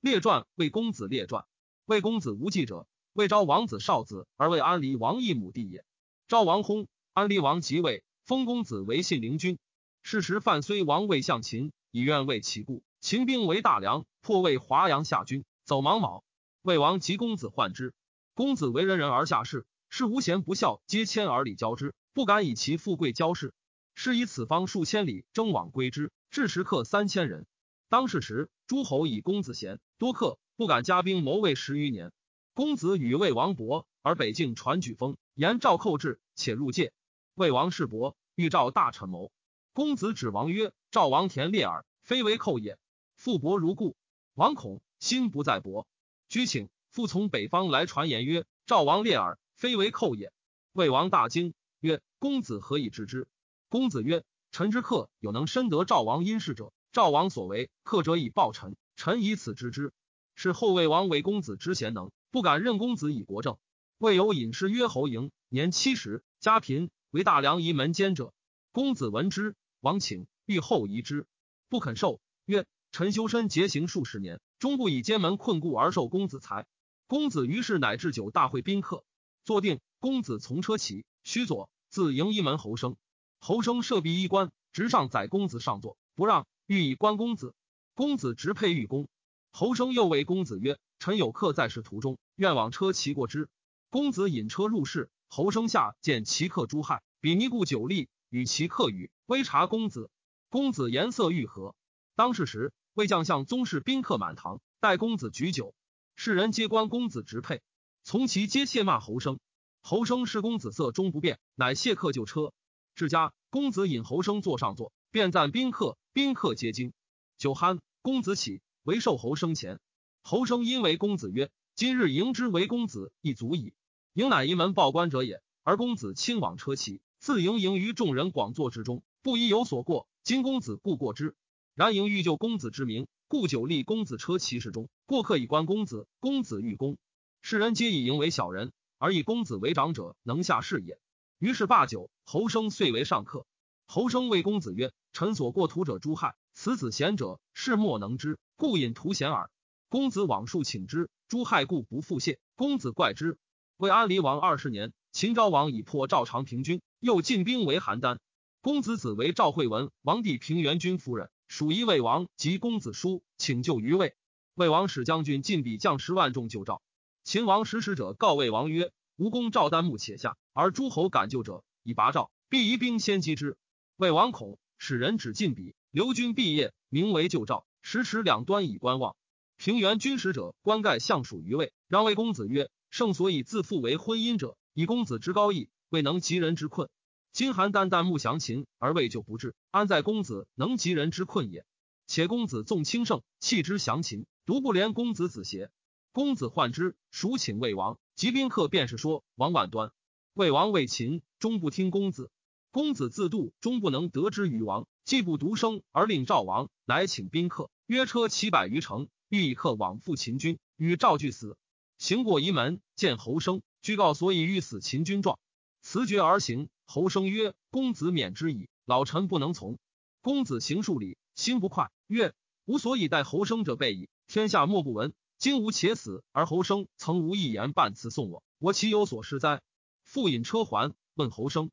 列传为公子列传。魏公子无忌者，魏昭王子少子，而为安离王一母弟也。昭王薨，安离王即位，封公子为信陵君。是时范睢王魏向秦，以愿为其故。秦兵为大梁，破魏华阳下军，走芒卯。魏王及公子患之。公子为人人而下士，是无贤不孝，皆迁而礼交之，不敢以其富贵交士。是以此方数千里，征往归之，至时客三千人。当世时，诸侯以公子贤，多客，不敢加兵谋魏十余年。公子与魏王伯，而北境传举封，言赵寇至，且入界。魏王世伯，欲召大臣谋。公子指王曰：“赵王田猎耳，非为寇也。”复伯如故。王恐，心不在伯。居请复从北方来传言曰：“赵王猎耳，非为寇也。”魏王大惊，曰：“公子何以知之？”公子曰：“臣之客有能深得赵王阴事者。”赵王所为，克者以报臣，臣以此知之。是后魏王为公子之贤能，不敢任公子以国政。魏有隐士曰侯嬴，年七十，家贫，为大梁仪门监者。公子闻之，王请欲后移之，不肯受。曰：臣修身节行数十年，终不以监门困固而受公子财。公子于是乃置酒大会宾客，坐定。公子从车起，须左，自迎一门侯生。侯生设壁衣冠，直上载公子上座，不让。欲以观公子，公子直佩御公。侯生又谓公子曰：“臣有客在世途中，愿往车骑过之。”公子引车入室，侯生下见其客朱亥，比尼故酒力，与其客语，微察公子。公子颜色愈和。当世时，魏将相宗室宾客满堂，待公子举酒，世人皆观公子直佩，从其皆窃骂侯生。侯生视公子色终不变，乃谢客就车。至家，公子引侯生坐上座，便赞宾客。宾客皆惊，酒酣，公子起，为寿侯生前。侯生因为公子曰：“今日迎之为公子，亦足矣。”迎乃一门报官者也。而公子亲往车骑，自迎迎于众人广坐之中，不宜有所过。今公子故过之，然迎欲就公子之名，故久立公子车骑室中。过客以观公子，公子欲公，世人皆以迎为小人，而以公子为长者，能下士也。于是罢酒，侯生遂为上客。侯生谓公子曰：“臣所过图者诸害，此子贤者，是莫能知，故引图贤耳。”公子往数请之，诸害故不复谢。公子怪之。为安离王二十年，秦昭王已破赵长平军，又进兵为邯郸。公子子为赵惠文王帝平原君夫人，属一魏王及公子叔，请救于魏。魏王使将军进比将十万众救赵。秦王使使者告魏王曰：“吴公赵丹木且下，而诸侯敢救者，以拔赵，必移兵先击之。”魏王恐，使人指进笔，刘军毕业，名为旧赵，时持两端以观望。平原军使者冠盖相属于魏，让魏公子曰：“圣所以自负为婚姻者，以公子之高义，未能及人之困。今邯郸旦木降秦，而魏就不至，安在公子能及人之困也？且公子纵轻盛，弃之降秦，独不怜公子子邪？公子患之，孰请魏王？及宾客便是说王婉端。魏王为秦，终不听公子。”公子自度，终不能得之于王，既不独生，而令赵王，乃请宾客，约车七百余乘，欲以客往赴秦军，与赵俱死。行过仪门，见侯生，居告所以欲死秦军状，辞绝而行。侯生曰：“公子免之矣，老臣不能从。”公子行数里，心不快，曰：“吾所以待侯生者备矣，天下莫不闻。今吾且死，而侯生曾无一言半辞送我，我岂有所失哉？”复引车还，问侯生。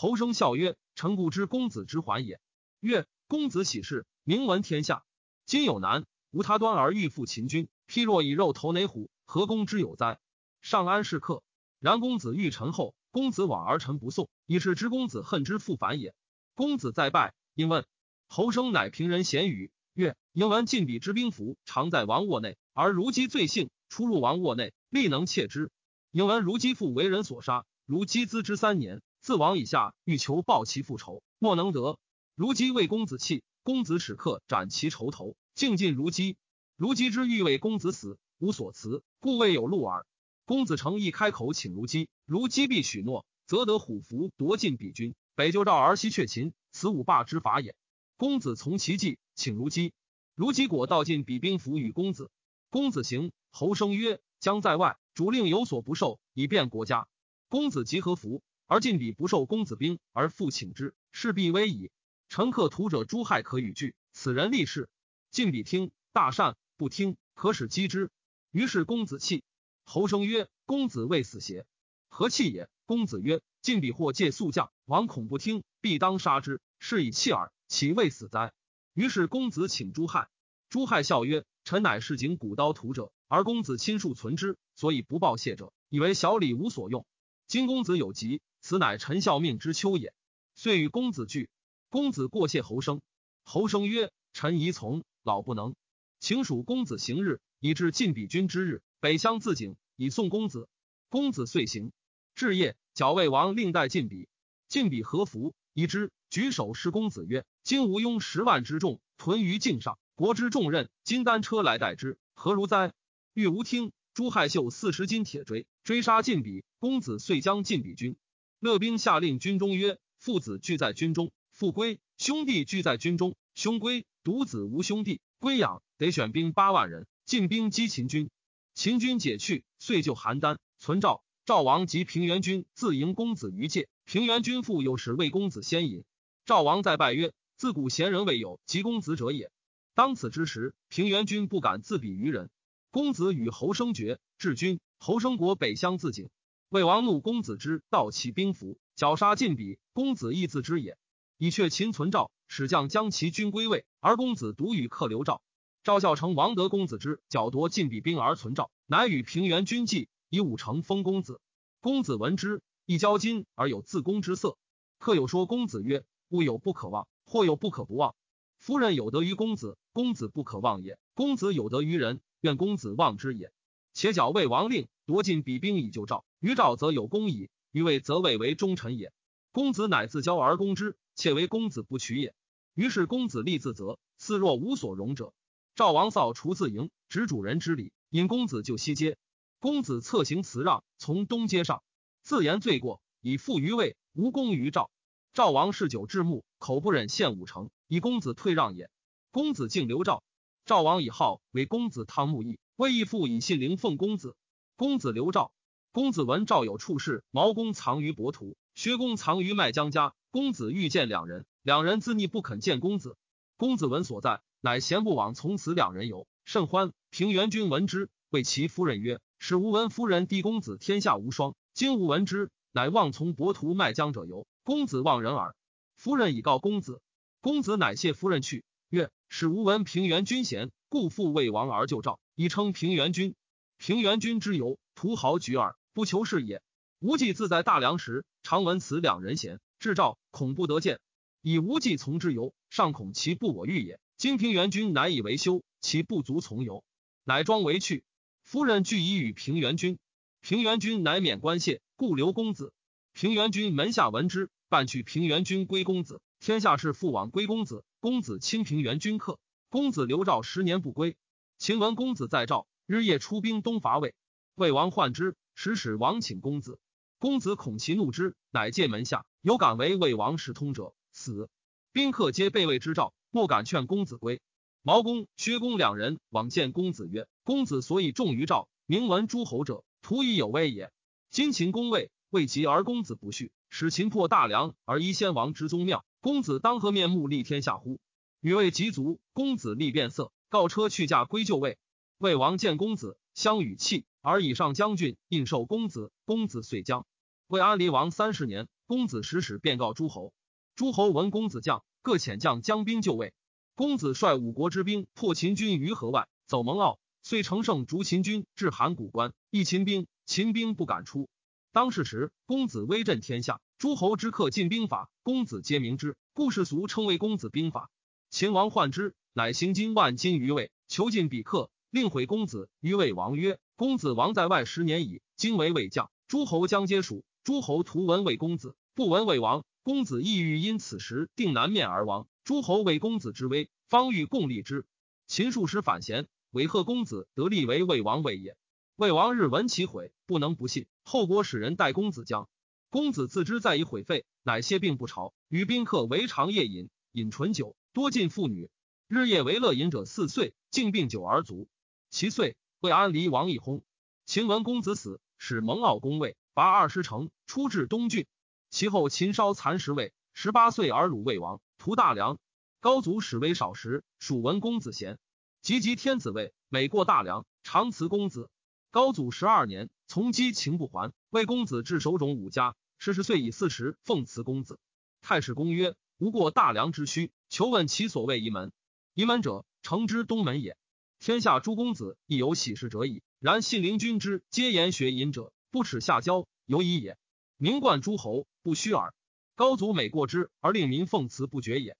侯生笑曰：“臣故知公子之还也。”曰：“公子喜事，名闻天下。今有难，无他端而欲复秦军。譬若以肉投雷虎，何公之有哉？”上安是客。然公子遇臣后，公子往而臣不送，以是知公子恨之复反也。公子再拜，应问侯生，乃平人闲语曰：“应闻晋鄙之兵符，常在王卧内，而如姬罪幸，出入王卧内，力能窃之。应闻如姬父为人所杀，如姬资之三年。”自王以下，欲求报其复仇，莫能得。如姬为公子弃，公子使客斩其仇头，敬尽如姬。如姬之欲为公子死，无所辞，故未有路耳。公子诚意开口请如姬，如姬必许诺，则得虎符夺尽彼军，北救赵而西却秦，此五霸之法也。公子从其计，请如姬。如姬果道尽彼兵符与公子。公子行，侯生曰：“将在外，主令有所不受，以便国家。”公子即何服？而晋鄙不受公子兵，而复请之，势必危矣。臣客徒者，诸害可与拒。此人立事。晋鄙听大善，不听可使击之。于是公子弃。侯生曰：“公子未死邪？何气也？”公子曰：“晋鄙或借宿将，王恐不听，必当杀之。是以弃耳，岂未死哉？”于是公子请朱亥。朱亥笑曰：“臣乃市井古刀屠者，而公子亲数存之，所以不报谢者，以为小礼无所用。今公子有疾，此乃臣效命之秋也。”遂与公子聚。公子过谢侯生。侯生曰：“臣宜从，老不能，请属公子行日，以至晋鄙君之日。”北乡自警以送公子，公子遂行。至夜，矫魏王令代晋鄙，晋鄙何服？以之举手施公子曰：“今吴拥十万之众屯于境上，国之重任，金单车来代之，何如哉？”欲无听。朱亥秀四十斤铁锥，追杀晋鄙。公子遂将晋鄙军。乐兵下令军中曰：“父子俱在军中，父归；兄弟俱在军中，兄归。独子无兄弟，归养得选兵八万人，进兵击秦军。”秦军解去，遂救邯郸。存赵赵王及平原君自迎公子于界。平原君父又使魏公子先引。赵王再拜曰：“自古贤人未有及公子者也。”当此之时，平原君不敢自比于人。公子与侯生绝，至君。侯生国北乡自警。魏王怒公子之盗其兵符，绞杀晋鄙。公子亦自知也。以却秦存赵，使将将其军归魏，而公子独与客留赵。赵孝成王得公子之剿夺晋鄙兵而存赵，乃与平原君计，以武成封公子。公子闻之，亦交金而有自宫之色。客有说公子曰：“物有不可忘，或有不可不忘。夫人有德于公子，公子不可忘也；公子有德于人，愿公子忘之也。且剿魏王令夺晋彼兵以救赵，于赵则有功矣，于魏则魏为忠臣也。公子乃自骄而攻之，且为公子不取也。于是公子立自责，似若无所容者。”赵王扫除自营，执主人之礼，引公子就西街。公子策行辞让，从东街上，自言罪过，以负于魏，无功于赵。赵王嗜酒至暮，口不忍献五成，以公子退让也。公子敬留赵。赵王以号为公子汤沐义，魏义父以信陵奉公子。公子留赵。公子闻赵有处事，毛公藏于伯图，薛公藏于麦江家。公子欲见两人，两人自逆不肯见公子。公子闻所在。乃贤不往，从此两人游甚欢。平原君闻之，谓其夫人曰：“使吾闻夫人弟公子天下无双。今吾闻之，乃望从伯图麦江者游。公子望人耳。”夫人以告公子，公子乃谢夫人去，曰：“使吾闻平原君贤，故复魏王而救赵，以称平原君。平原君之游，图豪举耳，不求是也。无忌自在大梁时，常闻此两人贤，至赵恐不得见，以无忌从之游，尚恐其不我欲也。”今平原君乃以为修，其不足从游，乃装为去。夫人俱以与平原君，平原君乃免官谢，故留公子。平原君门下闻之，半去平原君归公子。天下事复往归公子。公子亲平原君客，公子留赵十年不归。秦闻公子在赵，日夜出兵东伐魏。魏王患之，使使王请公子。公子恐其怒之，乃借门下有敢为魏王使通者，死。宾客皆被魏之赵。莫敢劝公子归。毛公、薛公两人往见公子曰：“公子所以重于赵，名闻诸侯者，徒以有威也。今秦攻魏，未及而公子不恤，使秦破大梁而依先王之宗庙，公子当何面目立天下乎？”与魏及卒，公子立变色，告车去驾归就位。魏王见公子，相与泣，而以上将军印授公子。公子遂将。魏安离王三十年，公子使使便告诸侯。诸侯闻公子将。各遣将将兵就位。公子率五国之兵破秦军于河外，走蒙骜，遂乘胜逐秦军至函谷关，一秦兵，秦兵不敢出。当世时，公子威震天下，诸侯之客进兵法，公子皆明之，故世俗称为公子兵法。秦王患之，乃行金万金于魏，囚禁比克，令毁公子于魏王曰：“公子王在外十年矣，今为魏将，诸侯将皆属。诸侯图闻魏公子，不闻魏王。”公子意欲因此时定南面而亡，诸侯为公子之威，方欲共立之。秦数时反贤，韦贺公子得立为魏王位也。魏王日闻其毁，不能不信。后国使人待公子将，公子自知在以毁废，乃歇病不朝，与宾客为长夜饮，饮醇酒，多近妇女。日夜为乐饮者四岁，竟病酒而卒。其岁，魏安离王一薨。秦文公子死，使蒙骜攻魏，拔二十城，出至东郡。其后，秦稍蚕食魏，十八岁而鲁魏王，屠大梁。高祖使威少时，蜀文公子贤。及及天子位，每过大梁，常辞公子。高祖十二年，从击秦不还，魏公子至守冢五家，十十岁以四十奉辞公子。太史公曰：无过大梁之虚，求问其所谓夷门。夷门者，城之东门也。天下诸公子亦有喜事者矣。然信陵君之皆言学隐者，不耻下交，犹疑也。名冠诸侯，不虚耳。高祖每过之而令民奉辞不绝也。